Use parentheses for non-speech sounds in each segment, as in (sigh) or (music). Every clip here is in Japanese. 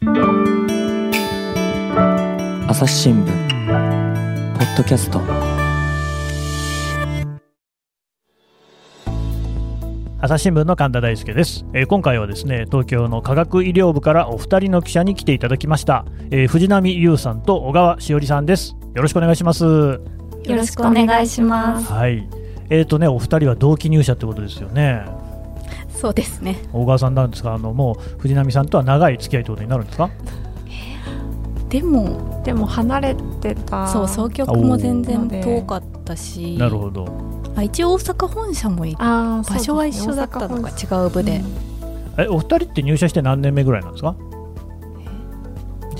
朝日新聞ポッドキャスト。朝日新聞の神田大輔です、えー今回はですね東京の科学医療部からお二人の記者に来ていただきました、えー藤波優さんと小川しおりさんです。よろしくお願いします。よろしくお願いします。はい。えーとねお二人は同期入社ってことですよねそうですね。小川さんなんですがあのもう藤波さんとは長い付き合いということになるんですか？でも、でも離れてたそう総局も全然遠かったし、なるほど。あ一応大阪本社もいあー場所は一緒だったのか違う部で、えお二人って入社して何年目ぐらいなんですか？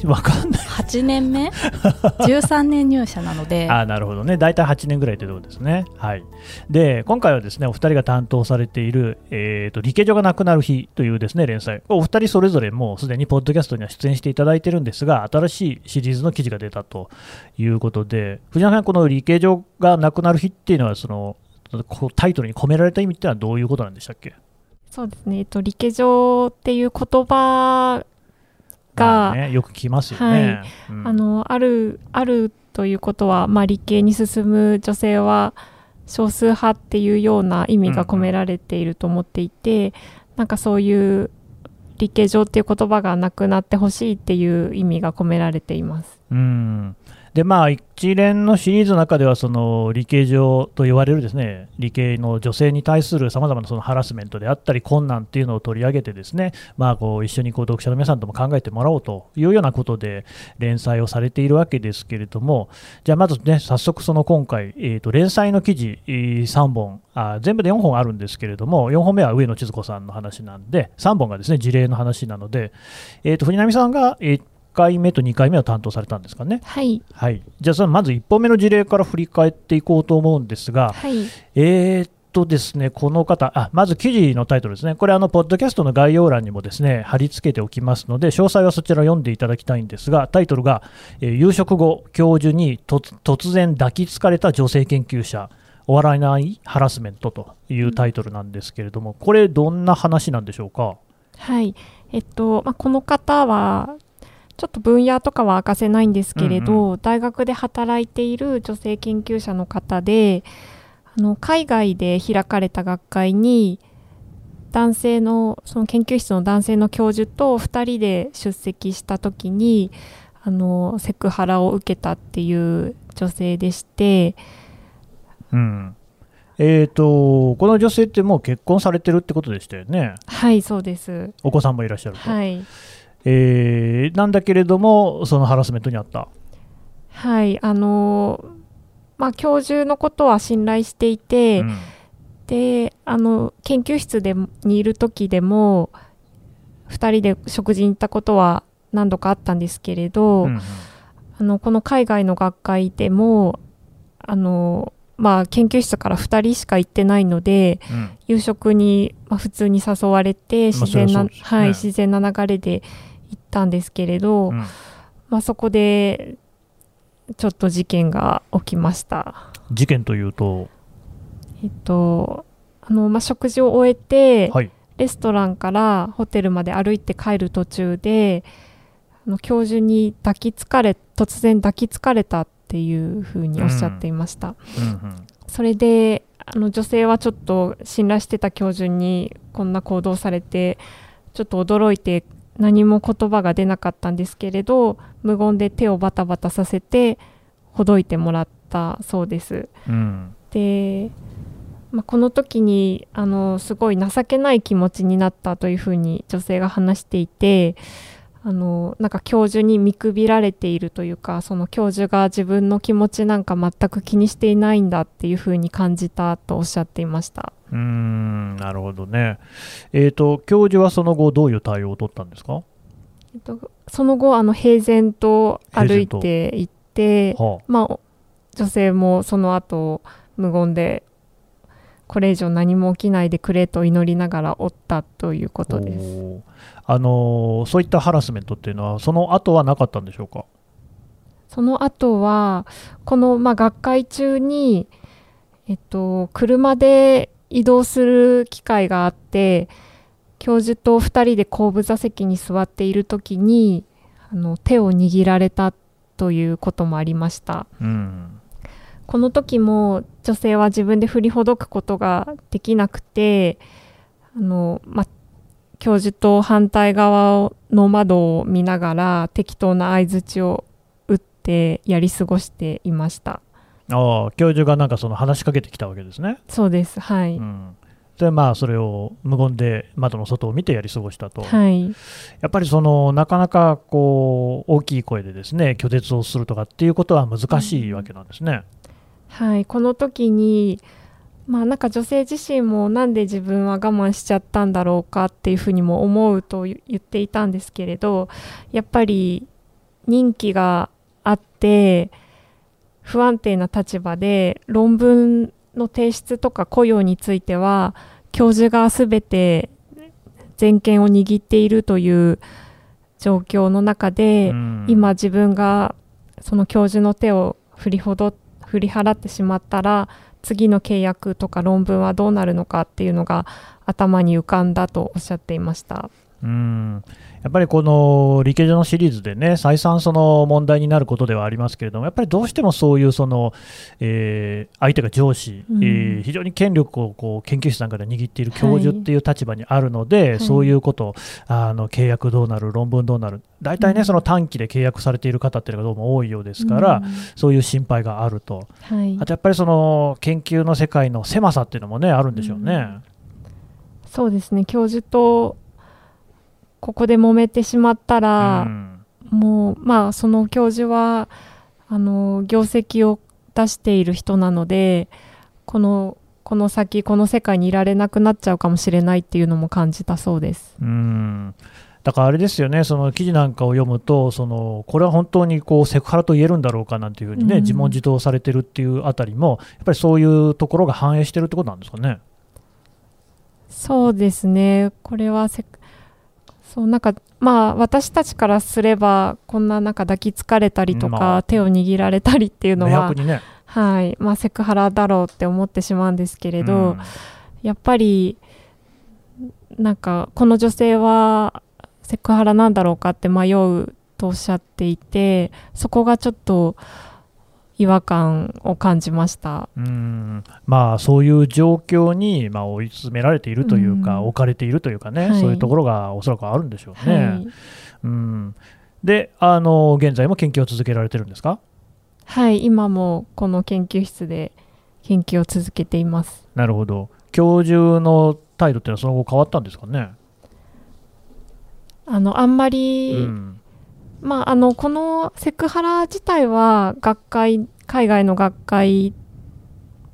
(laughs) わかんない。8年目？13年入社なので。(laughs) あーなるほどね、大体8年ぐらいというところですね。はい、で今回はですねお二人が担当されている、えーと、理系所がなくなる日というですね連載、お二人それぞれもうすでにポッドキャストには出演していただいてるんですが、新しいシリーズの記事が出たということで、藤原さん、この理系所がなくなる日っていうのは、そのタイトルに込められた意味っていうのはどういうことなんでしたっけ？そうですね、えっと、理系上っていう言葉が、まあね、よく聞きますよね。うん。あのあるあるということは、まあ、理系に進む女性は少数派っていうような意味が込められていると思っていて、なんかそういう理系上っていう言葉がなくなってほしいっていう意味が込められています。うんでまあ、一連のシリーズの中ではその理系上と言われるですね理系の女性に対するさまざまなそのハラスメントであったり困難っていうのを取り上げてですね、まあ、こう一緒にこう読者の皆さんとも考えてもらおうというようなことで連載をされているわけですけれどもじゃあまずね早速その今回、えーと連載の記事3本あ全部で4本あるんですけれども4本目は上野千鶴子さんの話なんで3本がですね事例の話なので、えー、と藤波さんが1回目と2回目を担当されたんですかね。はい、はい、じゃあそのまず1本目の事例から振り返っていこうと思うんですが、はい、えーっとですね、この方、あまず記事のタイトルですね、これ、あのポッドキャストの概要欄にもですね貼り付けておきますので、詳細はそちら読んでいただきたいんですが、タイトルが、えー夕食後、教授に突突然抱きつかれた女性研究者、終わらないハラスメントというタイトルなんですけれども、これ、どんな話なんでしょうか？はい。えっと、まあ、この方は、ちょっと分野とかは明かせないんですけれど、うん大学で働いている女性研究者の方で、あの海外で開かれた学会に、男性の、その研究室の男性の教授と2人で出席した時に、あの、セクハラを受けたっていう女性でして、うんえー、とこの女性ってもう結婚されてるってことでしたよね、はい、そうです。お子さんもいらっしゃると。はい。えーなんだけれども、そのハラスメントにあった。はい、あのまあ、教授のことは信頼していて、うん。であの研究室でにいる時でも2人で食事に行ったことは何度かあったんですけれど、うんうん。あのこの海外の学会でもあの、まあ、研究室から2人しか行ってないのでうん。夕食に、まあ、普通に誘われて自然な流れで行ったんですけれど、うん。まあ、そこでちょっと事件が起きました。事件というと、えっとあのまあ、食事を終えて、はい、レストランからホテルまで歩いて帰る途中であの教授に抱きつかれ突然抱きつかれたっていうふうにおっしゃっていました、うんうんそれであの女性はちょっと信頼してた教授にこんな行動されてちょっと驚いて何も言葉が出なかったんですけれど無言で手をバタバタさせてほどいてもらったそうです。うん。で、まあ、この時にあのすごい情けない気持ちになったというふうに女性が話していてあのなんか教授に見くびられているというかその教授が自分の気持ちなんか全く気にしていないんだっていうふうに感じたとおっしゃっていました。うーんなるほどね。えー、と教授はその後、どういう対応を取ったんですか、えっと、その後あの平然と歩いていって、はまあ、女性もその後無言でこれ以上何も起きないでくれと祈りながらおったというこあとです。あのーそういったハラスメントっていうのは、その後はなかったんでしょうか？その後はこの、まあ、学会中に、えっと、車で移動する機会があって教授と2人で後部座席に座っている時にあの手を握られたということもありました。うんこの時も女性は自分で振りほどくことができなくてあの、ま、教授と反対側の窓を見ながら適当な相づちを打ってやり過ごしていました。ああ教授がなんかその話しかけてきたわけですね。そうですはい、うん。でまあそれを無言で窓の外を見てやり過ごしたと、はい。やっぱりそのなかなかこう大きい声でですね拒絶をするとかっていうことは難しいわけなんですね。はい、この時にまあなんか女性自身もなんで自分は我慢しちゃったんだろうかっていうふうにも思うと言っていたんですけれどやっぱり任期があって不安定な立場で論文の提出とか雇用については教授が全て全権を握っているという状況の中で、うん。今自分がその教授の手を振りほど振り払ってしまったら次の契約とか論文はどうなるのかっていうのが頭に浮かんだとおっしゃっていました。うんやっぱりこの理系上のシリーズでね、再三その問題になることではありますけれども、やっぱりどうしてもそういうその、えー相手が上司、うん。えー非常に権力をこう研究室なんかで握っている教授っていう立場にあるので、はい。そういうこと、あの契約どうなる、論文どうなる、大体ね、うん。その短期で契約されている方っていうのがどうも多いようですから、うん。そういう心配があると、はい。あとやっぱりその研究の世界の狭さっていうのもね、あるんでしょうね。そうですね。教授とここで揉めてしまったら、うんもうまあその教授はあの業績を出している人なのでこのこの先この世界にいられなくなっちゃうかもしれないっていうのも感じたそうです。うんだからあれですよね、その記事なんかを読むと、そのこれは本当にこうセクハラと言えるんだろうかなんていうふうにね、うん自問自答されてるっていうあたりも、やっぱりそういうところが反映してるってことなんですかね。そうですねこれはせそうなんかまあ私たちからすればこんななんか抱きつかれたりとか、まあ。手を握られたりっていうのはね。はい。まあ、セクハラだろうって思ってしまうんですけれど、うん。やっぱりなんかこの女性はセクハラなんだろうかって迷うとおっしゃっていてそこがちょっと違和感を感じました。うんまあ、そういう状況に、まあ、追い詰められているというか、うん置かれているというかね、はいそういうところがおそらくあるんでしょうね。はい、うん、であの、現在も研究を続けられてるんですか？はい、今もこの研究室で研究を続けています。なるほど。教授の態度ってのはその後変わったんですかね？あのあんまり、うんまあ、あのこのセクハラ自体は学会海外の学会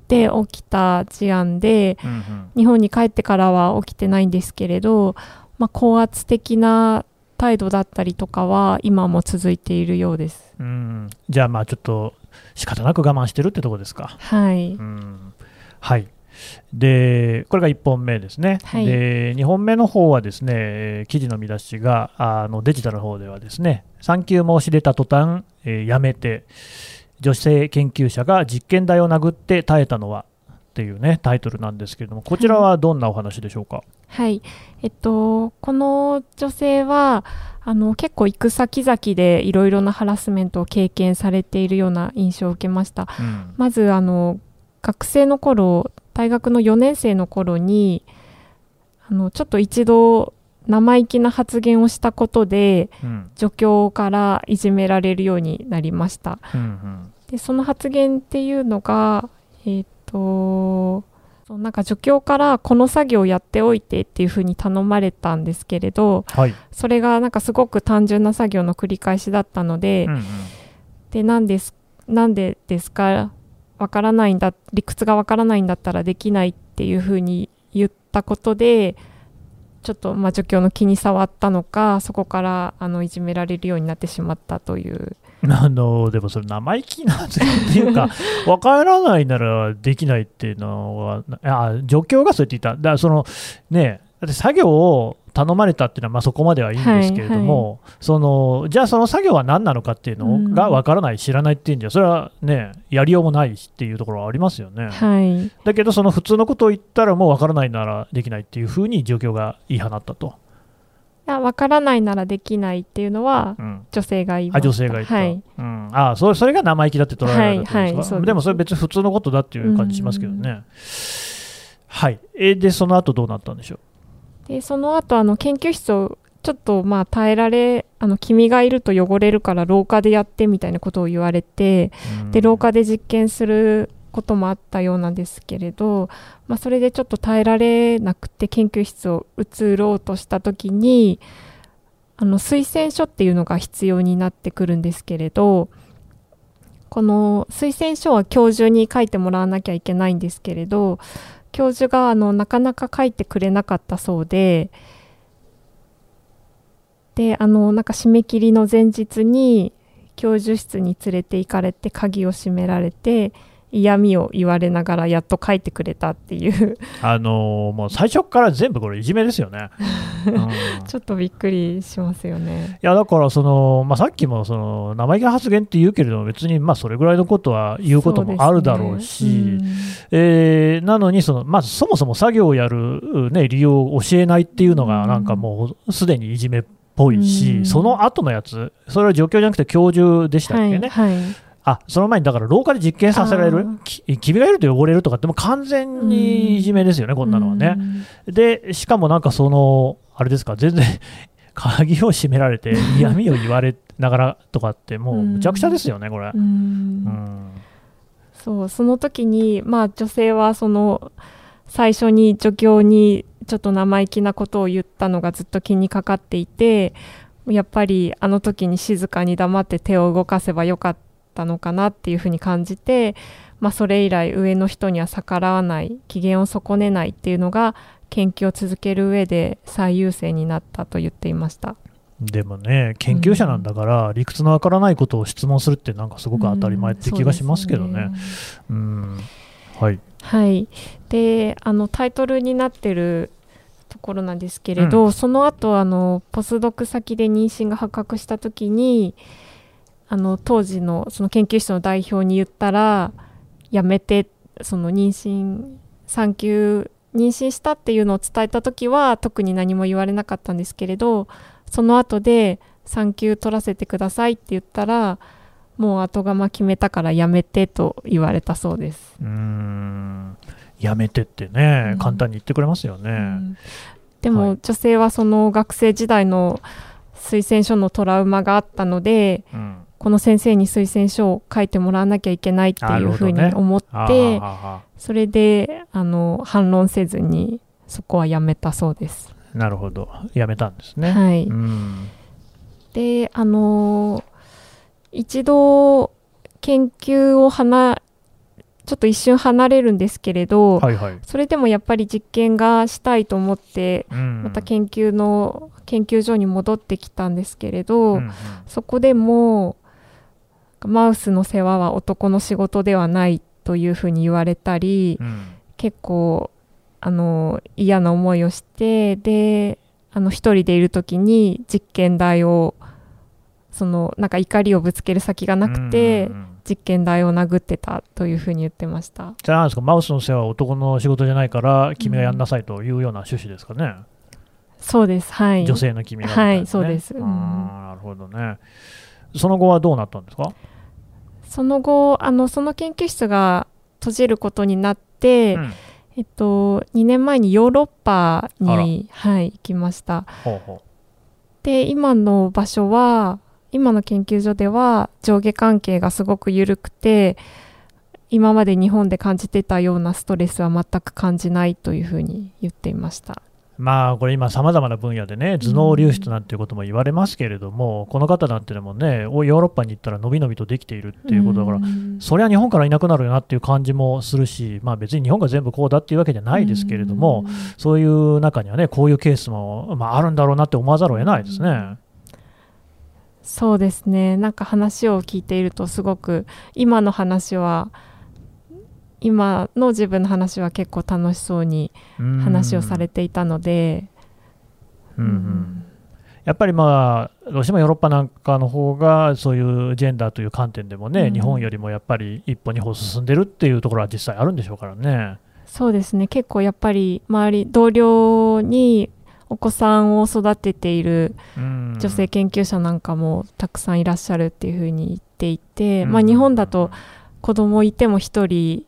で起きた事案でうんうん日本に帰ってからは起きてないんですけれど、まあ、高圧的な態度だったりとかは今も続いているようです。うん、じゃあまあちょっと仕方なく我慢してるってとこですか。はい、うん、はい。で、これが1本目ですね。はいで、2本目の方はですね、えー記事の見出しがあのデジタルの方ではですね、産休申し出た途端、えーやめて、女性研究者が実験台を殴って耐えたのはっていうね、タイトルなんですけれども、こちらはどんなお話でしょうか？はいえっと、この女性はあの結構行く先々でいろいろなハラスメントを経験されているような印象を受けました。うんまずあの学生の頃大学の4年生の頃にあのちょっと一度生意気な発言をしたことでうん。助教からいじめられるようになりました。うんうん。でその発言っていうのがえっ、とそうなんか助教からこの作業をやっておいてっていうふうに頼まれたんですけれどはい。それがなんかすごく単純な作業の繰り返しだったので、うんうん。でなんですなんでですかわからないんだ理屈がわからないんだったらできないっていうふうに言ったことでちょっとまあ助教の気に障ったのかそこからあのいじめられるようになってしまったという。あのでもそれ生意気なんっていうか (laughs) 分からないならできないっていうのはあ助教がそう言っていた。だからそのねだって作業を頼まれたっていうのはまあそこまではいいんですけれども、そのじゃあその作業は何なのかっていうのが分からない、知らないっていうんじゃそれはねやりようもないしっていうところはありますよね、はい。だけどその普通のことを言ったらもう分からないならできないっていうふうに状況が言い放ったと。やわからないならできないっていうのはうん。女性が言いまあした。女性が言った、はい、うん、あそれそれが生意気だって捉えられるってことですか、はいはいです。でもそれ別に普通のことだっていう感じしますけどね。はい、えでその後どうなったんでしょでその後あの研究室をちょっとまあ耐えられあの君がいると汚れるから廊下でやってみたいなことを言われてう、で廊下で実験することもあったようなんですけれど、まあ、それでちょっと耐えられなくて研究室を移ろうとした時にあの推薦書っていうのが必要になってくるんですけれどこの推薦書は教授に書いてもらわなきゃいけないんですけれど教授があのなかなか書いてくれなかったそうでであのなんか締め切りの前日に教授室に連れて行かれて鍵を閉められて嫌味を言われながらやっと書いてくれたっていう。あのーもう最初から全部これいじめですよね。(laughs) うん。ちょっとびっくりしますよね。いやだからその、まあ、さっきもその生意気な発言って言うけれども別にまあそれぐらいのことは言うこともあるだろうしね。えーなのにその、まずそもそも作業をやる、ね、理由を教えないっていうのがなんかもうすでにいじめっぽいし、うん。その後のやつそれは助教じゃなくて教授でしたっけね、はい、はいあその前にだから廊下で実験させられる？き君がいると汚れるとかってもう完全にいじめですよね、こんなのはね。でしかもなんかそのあれですか全然 (laughs) 鍵を閉められて嫌味を言われながらとかってもうむちゃくちゃですよねこれ。う。ん。うん。そうその時にまあ女性はその最初に助教にちょっと生意気なことを言ったのがずっと気にかかっていてやっぱりあの時に静かに黙って手を動かせばよかったのかなっていうふうに感じて、まあ、それ以来上の人には逆らわない機嫌を損ねないっていうのが研究を続ける上で最優先になったと言っていました。でもね研究者なんだから理屈のわからないことを質問するってなんかすごく当たり前って気がしますけどね。うん。はい。はい、であのタイトルになってるところなんですけれど、その後あのポスドク先で妊娠が発覚した時にあの当時のその研究室の代表に言ったらやめてその妊娠産休妊娠したっていうのを伝えた時は特に何も言われなかったんですけれどその後で産休取らせてくださいって言ったらもう後釜決めたからやめてと言われたそうです。うーん。やめてってね、うん。簡単に言ってくれますよね。うん。でも、はい。女性はその学生時代の推薦書のトラウマがあったのでうんこの先生に推薦書を書いてもらわなきゃいけないっていうふうに思って、あーはーはそれであの反論せずにそこはやめたそうです。ーなるほど。やめたんですね。はい、うん。であの一度研究を離ちょっと一瞬離れるんですけれど、はいはい。それでもやっぱり実験がしたいと思ってうん。また研究の研究所に戻ってきたんですけれど、うんうん。そこでもマウスの世話は男の仕事ではないというふうに言われたり、うん。結構あの嫌な思いをしてであの一人でいる時に実験台をそのなんか怒りをぶつける先がなくて、うんうんうん。実験台を殴ってたというふうに言ってました。じゃあですかマウスの世話は男の仕事じゃないから君がやんなさいというような趣旨ですかね、そうですはい。女性の君がみたはいそうです。うん。なるほどね。その後はどうなったんですか、その後あのその研究室が閉じることになって、うんえっと、2年前にヨーロッパに、はい、行きました。ほうほで今の場所は今の研究所では上下関係がすごく緩くて今まで日本で感じてたようなストレスは全く感じないというふうに言っていました。うまあこれ今さまざまな分野でね頭脳流出なんていうことも言われますけれども、この方なんてのもねおヨーロッパに行ったらのびのびとできているっていうことだから、うん。そりゃ日本からいなくなるよなっていう感じもするし、まあ、別に日本が全部こうだっていうわけじゃないですけれども、そういう中にはね、こういうケースも、まあ、あるんだろうなって思わざるを得ないですね。そうですね。なんか話を聞いているとすごく今の話は今の自分の話は結構楽しそうに話をされていたので、うんうん。やっぱりまあ、どうしてもヨーロッパなんかの方が、そういうジェンダーという観点でもね、うん。日本よりもやっぱり一歩、二歩進んでるっていうところは実際あるんでしょうからね。そうですね。結構やっぱり周り同僚にお子さんを育てているうん。女性研究者なんかもたくさんいらっしゃるっていうふうに言っていて、うん。まあ、日本だと子供いても1人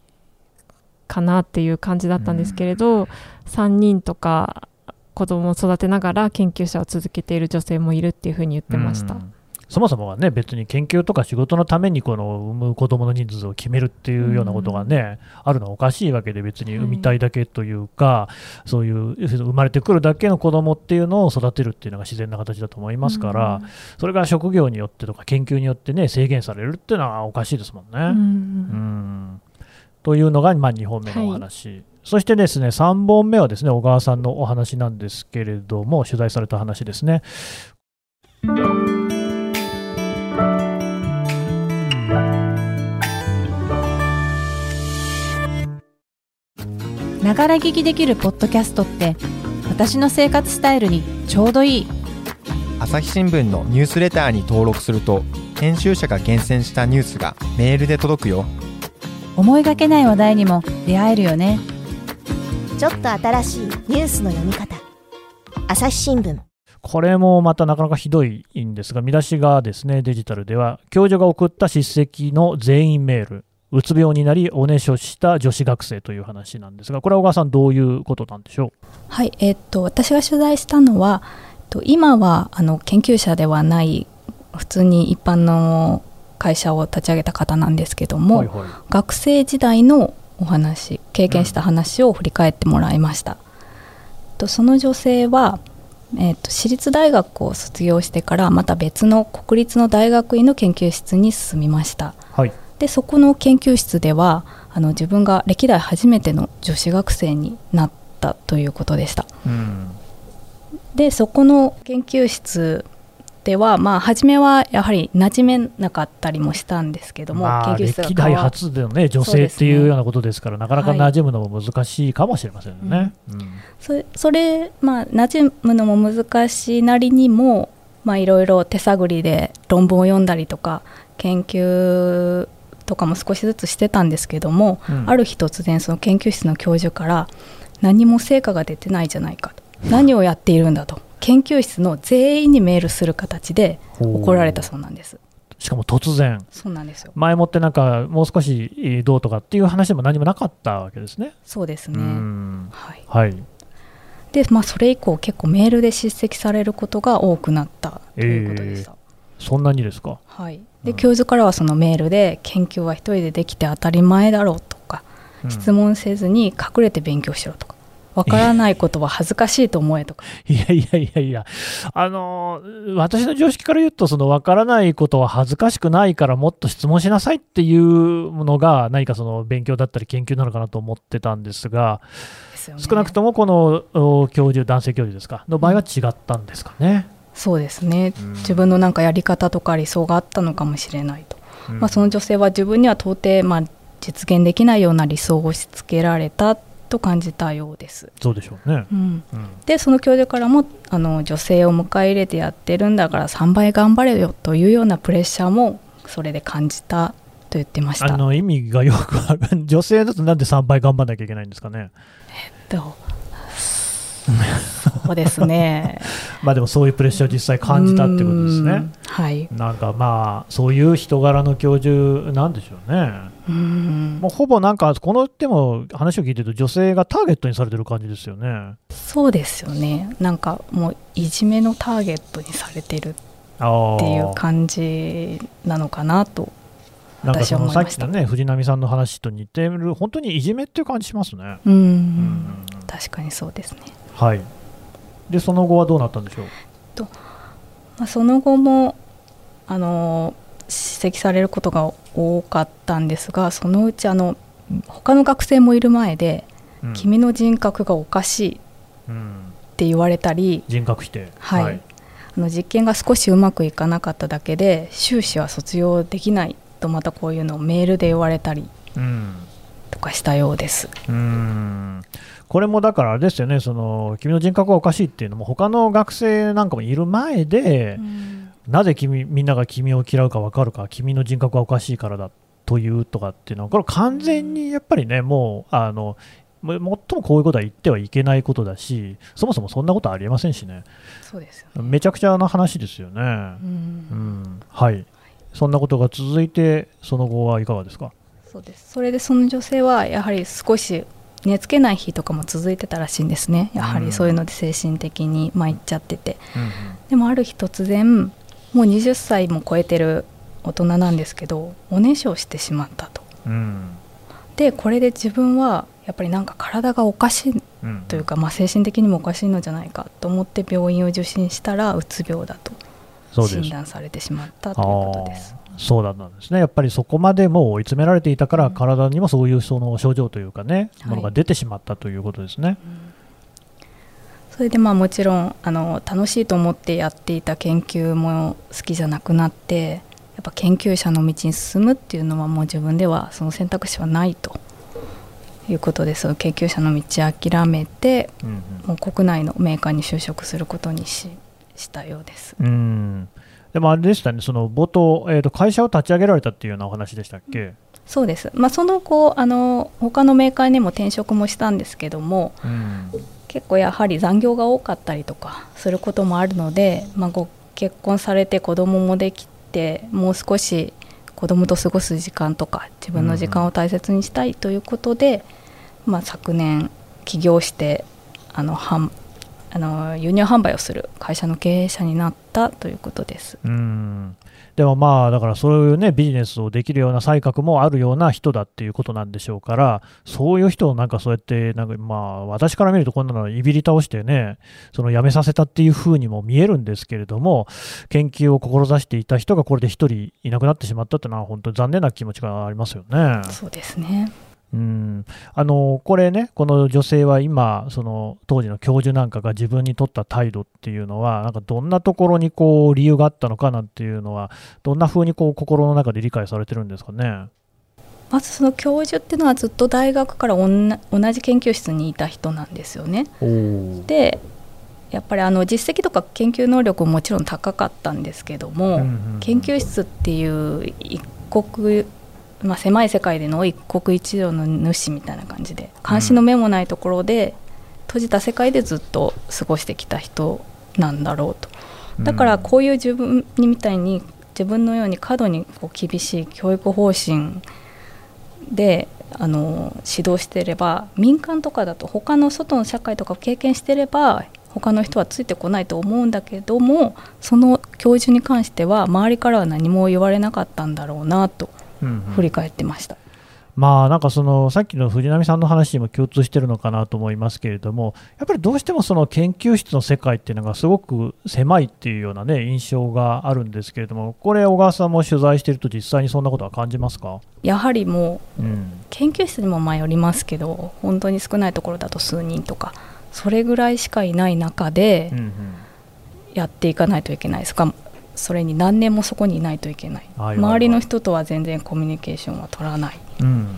かなっていう感じだったんですけれど、3人とか子供を育てながら研究者を続けている女性もいるっていうふうに言ってました。うん。そもそもはね別に研究とか仕事のためにこの産む子供の人数を決めるっていうようなことがね、あるのはおかしいわけで別に産みたいだけというか、そういう生まれてくるだけの子供っていうのを育てるっていうのが自然な形だと思いますから、それが職業によってとか研究によってね制限されるっていうのはおかしいですもんね。うん。うんというのが、まあ、2本目のお話、そしてですね3本目はですね小川さんのお話なんですけれども取材された話ですね。ながら聞きできるポッドキャストって私の生活スタイルにちょうどいい。朝日新聞のニュースレターに登録すると編集者が厳選したニュースがメールで届くよ思いがけない話題にも出会えるよね。ちょっと新しいニュースの読み方。朝日新聞。これもまたなかなかひどいんですが、見出しがですね、デジタルでは、教授が送った叱責の全員メール、うつ病になり、おねしょした女子学生という話なんですが、これは小川さん、どういうことなんでしょはい、えっと私が取材したのは、えっと今はあの研究者ではない普通に一般の会社を立ち上げた方なんですけどう。も、はいはい。学生時代のお話経験した話を振り返ってもらいました、とその女性は、えー、と私立大学を卒業してからまた別の国立の大学院の研究室に進みました。はい。でそこの研究室ではあの自分が歴代初めての女子学生になったということでした。うん。でそこの研究室ではまあ初めはやはり馴染めなかったりもしたんですけども、まあ、研究室が歴代初での、ね、女性っていうようなことですから、なかなか馴染むのも難しいかもしれませんよね。それまあ馴染むのも難しいなりにもまあいろいろ手探りで論文を読んだりとか研究とかも少しずつしてたんですけども、うん。ある日突然その研究室の教授から何も成果が出てないじゃないかと。何をやっているんだと研究室の全員にメールする形で怒られたそうなんです。しかも突然、そうなんですよ。前もってなんか、もう少しえーどうとかっていう話でも何もなかったわけですね。うそうですね、ん。はい、はい。でまあそれ以降結構メールで叱責されることが多くなったということでした、そんなにですか？はい、でうん。教授からはそのメールで研究は一人でできて当たり前だろうとか、うん。質問せずに隠れて勉強しろとかわからないことは恥ずかしいと思えとか。(laughs) いやいやいやいや、あのー私の常識から言うと、その分からないことは恥ずかしくないから、もっと質問しなさいっていうのが、何かその勉強だったり研究なのかなと思ってたんですが、ですよね。少なくともこのお教授、男性教授ですか、の場合は違ったんですかね？そうですね、うん。自分のなんかやり方とか理想があったのかもしれないと、うん。まあ、その女性は自分には到底まあ実現できないような理想を押し付けられたと感じたようです。そうでしょうね。うんうんでその教授からもあの女性を迎え入れてやってるんだから3倍頑張れよというようなプレッシャーもそれで感じたと言ってました。あの意味がよくわかん女性だとなんで3倍頑張んなきゃいけないんですかね。とそうですね。(laughs) まあでもそういうプレッシャーを実際感じたってことですねうん。はい。なんかまあそういう人柄の教授なんでしょうね。うんもうほぼなんかこのでも話を聞いてると女性がターゲットにされてる感じですよね。そうですよね。なんかもういじめのターゲットにされてるあっていうあ。感じなのかなと。なんかそのさっ私は思いましたきのね藤波さんの話と似てる本当にいじめっていう感じしますね。うん、うん確かにそうですね。はい。でその後はどうなったんでしょう？まあ、その後もあの指摘されることが多かったんですがそのうちあの他の学生もいる前で、うん。君の人格がおかしいっうん。て言われたり、人格否定。はい。あの実験が少しうまくいかなかっただけで修士は卒業できないとまたこういうのをメールで言われたりうん。とかしたようです。うーん。これもだからあれですよね、その君の人格がおかしいっていうのも、他の学生なんかもいる前で、なぜ君みんなが君を嫌うか分かるか、君の人格がおかしいからだというとかっていうのは、これ、完全にやっぱりね、もう、あのも最もこういうことは言ってはいけないことだし、そもそもそんなことはありえませんしね、そうですよね。めちゃくちゃな話ですよね。うん。うん、はい、そんなことが続いて、その後はいかがですか？そうです。それでその女性はやはり少し寝つけない日とかも続いてたらしいんですね。やはりそういうので精神的に参っちゃってて。でもある日突然もう20歳も超えてる大人なんですけどおねしょをしてしまったと。うん。でこれで自分はやっぱりなんか体がおかしいうんというか、まあ、精神的にもおかしいのじゃないかと思って病院を受診したらうつ病だと診断されてしまったということです。そうだったんですね、やっぱりそこまでもう追い詰められていたから、うん。体にもそういうその症状というかね、はい。ものが出てしまったということですね。それでまあもちろんあの楽しいと思ってやっていた研究も好きじゃなくなってやっぱ研究者の道に進むっていうのはもう自分ではその選択肢はないと。いうことでその研究者の道諦めてうんもう国内のメーカーに就職することにししたようです。うんうん。でもあれでしたね、その冒頭、えーと、会社を立ち上げられたっていうようなお話でしたっけ、そうです、まあ、その後あの他のメーカーにも転職もしたんですけどもうん結構やはり残業が多かったりとかすることもあるので、まあ、ご結婚されて子供もできてもう少し子供と過ごす時間とか自分の時間を大切にしたいということで、まあ、昨年起業してあの半あの輸入販売をする会社の経営者になったということです。うんでもまあ、だからそういうね、ビジネスをできるような才覚もあるような人だっていうことなんでしょうから、そういう人をなんかそうやって、なんかまあ、私から見るとこんなのいびり倒してね、その辞めさせたっていうふうにも見えるんですけれども、研究を志していた人がこれで一人いなくなってしまったっていうのは、本当に残念な気持ちがありますよね。そうですねうんあのこれね、この女性は今、その当時の教授なんかが自分に取った態度っていうのは、なんかどんなところにこう理由があったのかなんていうのは、どんな風にこう心の中で理解されてるんですかね？まずその教授っていうのはずっと大学から同じ研究室にいた人なんですよね。おでやっぱりあの実績とか研究能力ももちろん高かったんですけども、研究室っていう一国、まあ、狭い世界での一国一城の主みたいな感じで監視の目もないところで、閉じた世界でずっと過ごしてきた人なんだろうと。だからこういう自分にみたいに自分のように過度にこう厳しい教育方針であの指導していれば民間とかだと他の外の社会とかを経験していれば他の人はついてこないと思うんだけどもその教授に関しては周りからは何も言われなかったんだろうなと振り返ってました。まあなんかそのさっきの藤波さんの話にも共通してるのかなと思いますけれども、やっぱりどうしてもその研究室の世界っていうのがすごく狭いっていうようなね印象があるんですけれども、これ小川さんも取材していると実際にそんなことは感じますか？やはりもううん、研究室にもまあよりますけど本当に少ないところだと数人とかそれぐらいしかいない中でうんうんやっていかないといけないですかそれに何年もそこにいないといけない周りの人とは全然コミュニケーションは取らないうん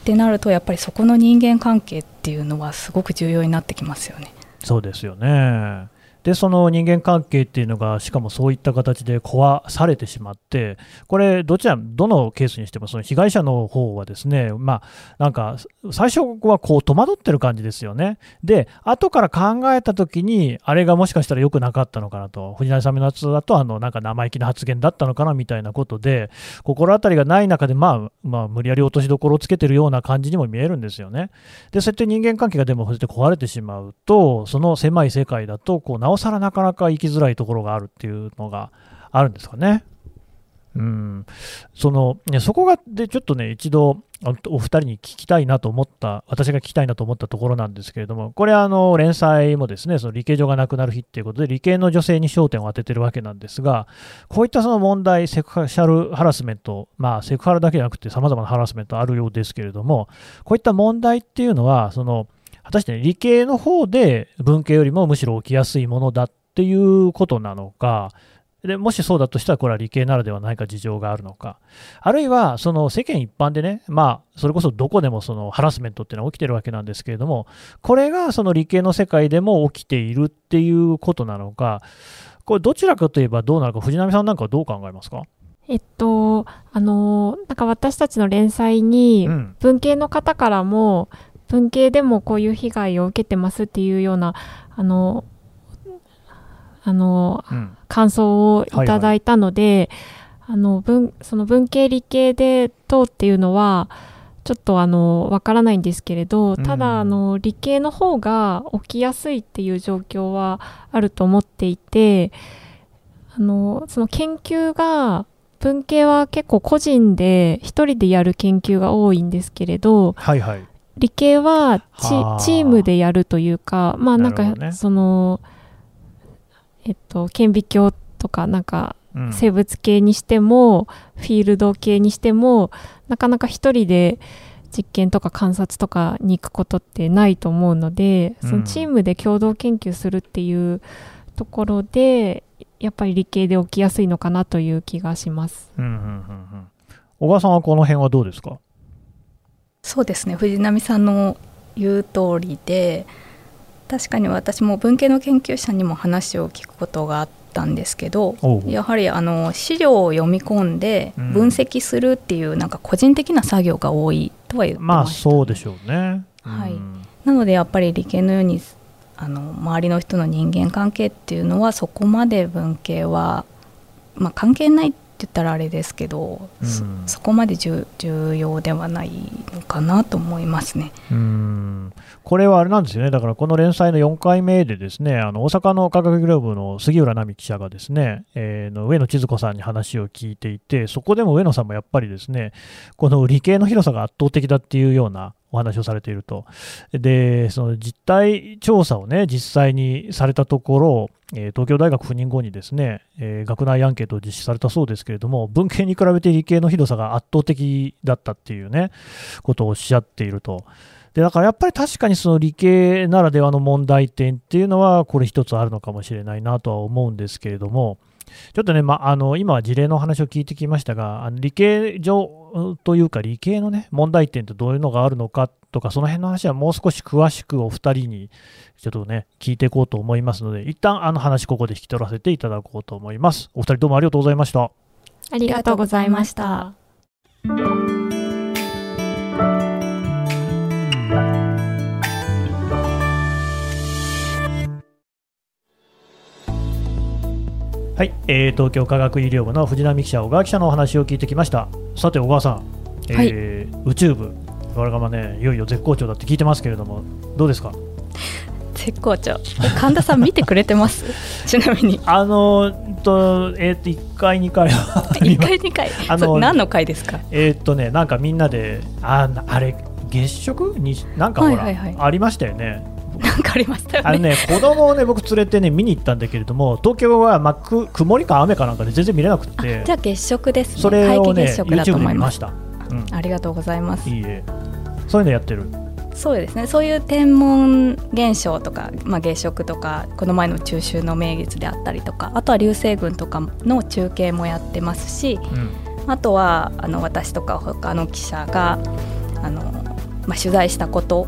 ってなるとやっぱりそこの人間関係っていうのはすごく重要になってきますよね。そうですよね。で、その人間関係っていうのが、しかもそういった形で壊されてしまって、これ、どちら、どのケースにしても、その被害者の方はですね、まあ、なんか、最初はこう戸惑ってる感じですよね。で、後から考えたときに、あれがもしかしたら良くなかったのかなと、藤波さんのやつだと、あの、なんか生意気な発言だったのかなみたいなことで、心当たりがない中で、まあ、まあ、無理やり落としどころをつけてるような感じにも見えるんですよね。で、そうやって人間関係がでもそうやって壊れてしまうと、その狭い世界だと、こう、なおさらなかなか生きづらいところがあるっていうのがあるんですかね。うん、そのねそこがでちょっとね、一度、お二人に聞きたいなと思った、私が聞きたいなと思ったところなんですけれども、これ、あの連載もですね、その理系女がなくなる日っていうことで、理系の女性に焦点を当ててるわけなんですが、こういったその問題、セクシャルハラスメント、まあ、セクハラだけじゃなくて、さまざまなハラスメントあるようですけれども、こういった問題っていうのは、その果たして、ね、理系の方で文系よりもむしろ起きやすいものだっていうことなのか、でもしそうだとしたら、これは理系ならではないか事情があるのか、あるいはその世間一般でね、まあ、それこそどこでもそのハラスメントっていうのは起きてるわけなんですけれども、これがその理系の世界でも起きているっていうことなのか、これ、どちらかといえばどうなのか、藤波さんなんかはどう考えますか、えっと、あの、なんか私たちの連載にうん。文系の方からも、文系でもこういう被害を受けてますっていうようなあのあのうん感想をいただいたので、あの文その文系理系でどうっていうのはちょっとあのわからないんですけれどたうんだあの理系の方が起きやすいっていう状況はあると思っていてあのその研究が文系は結構個人で一人でやる研究が多いんですけれどはいはい。理系はチームでやるというかまあなんかそのえっと顕微鏡とかなんかうん。生物系にしても、フィールド系にしてもなかなか一人で実験とか観察とかに行くことってないと思うので、うん。そのチームで共同研究するっていうところでやっぱり理系で起きやすいのかなという気がします。うんうんうんうん。小川さんはこの辺はどうですか？そうですね。藤波さんの言う通りで確かに私も文系の研究者にも話を聞くことがあったんですけどやはりあの資料を読み込んでうん。分析するっていうなんか個人的な作業が多いとは言ってまあました、そうでしょうね。はい。うん。なのでやっぱり理系のようにあの周りの人の人間関係っていうのはそこまで文系は、まあ、関係ないって言ったらあれですけど、そうん。そこまで重重要ではないのかなと思いますね。うん。これはあれなんですよね、だからこの連載の4回目で、ですねあの大阪の科学グループの杉浦奈美記者がですね、えーの上野千鶴子さんに話を聞いていて、そこでも上野さんもやっぱりですねこの理系の広さが圧倒的だっていうようなお話をされていると、でその実態調査をね、実際にされたところ、え東京大学赴任後にですね、え学内アンケートを実施されたそうですけれども、文系に比べて理系の広さが圧倒的だったっていうね、ことをおっしゃっていると。でだからやっぱり確かにその理系ならではの問題点っていうのは、これ一つあるのかもしれないなとは思うんですけれども、ちょっとね、まあ、の今は事例の話を聞いてきましたが、あの理系上というか、理系のね、問題点ってどういうのがあるのかとか、その辺の話はもう少し詳しくお二人にちょっとね、聞いていこうと思いますので、一旦あの話、ここで引き取らせていただこうと思います。お二人どうもありがとうございました。ありがとうございました。はい、えー東京科学医療部の藤波記者、小川記者のお話を聞いてきました。さて、小川さん、えー宇宙部、我々がね、いよいよ絶好調だって聞いてますけれども、どうですか？絶好調。神田さん見てくれてます？(laughs) ちなみに。あのーと、えー、と1回、2回はあり1ます回2回あの何の回ですか？えーっとね、なんかみんなで、あなあれ、月食？になんかほら、はいはいはい。ありましたよね。(laughs) なんかありましたよね。あのね、子供をね、僕連れてね、見に行ったんだけれども、東京は、まあ、く曇りか雨かなんかで全然見れなくて。じゃ、あ月食ですね。それをね、YouTube で見ますした。うん、ありがとうございます。いいえ。そういうのやってる？そうですね。そういう天文現象とか、まあ、月食とかこの前の中秋の名月であったりとかあとは流星群とかの中継もやってますしうん。あとはあの私とか他の記者があの、まあ、取材したこと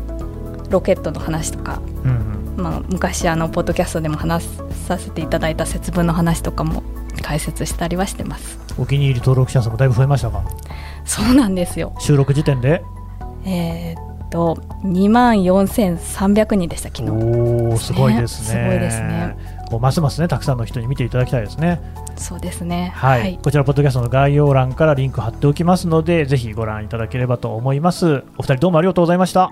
ロケットの話とか、うんうん。まあ、昔あのポッドキャストでも話させていただいた節分の話とかも解説したりはしてます。お気に入り登録者数もだいぶ増えましたか？そうなんですよ。収録時点で？えーっと2万4300人でした昨日。おおすごいですね。ねすごいですね。こうますますねたくさんの人に見ていただきたいですね。そうですね。はい、こちらポッドキャストの概要欄からリンク貼っておきますのでぜひご覧いただければと思います。お二人どうもありがとうございました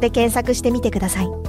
で検索してみてください。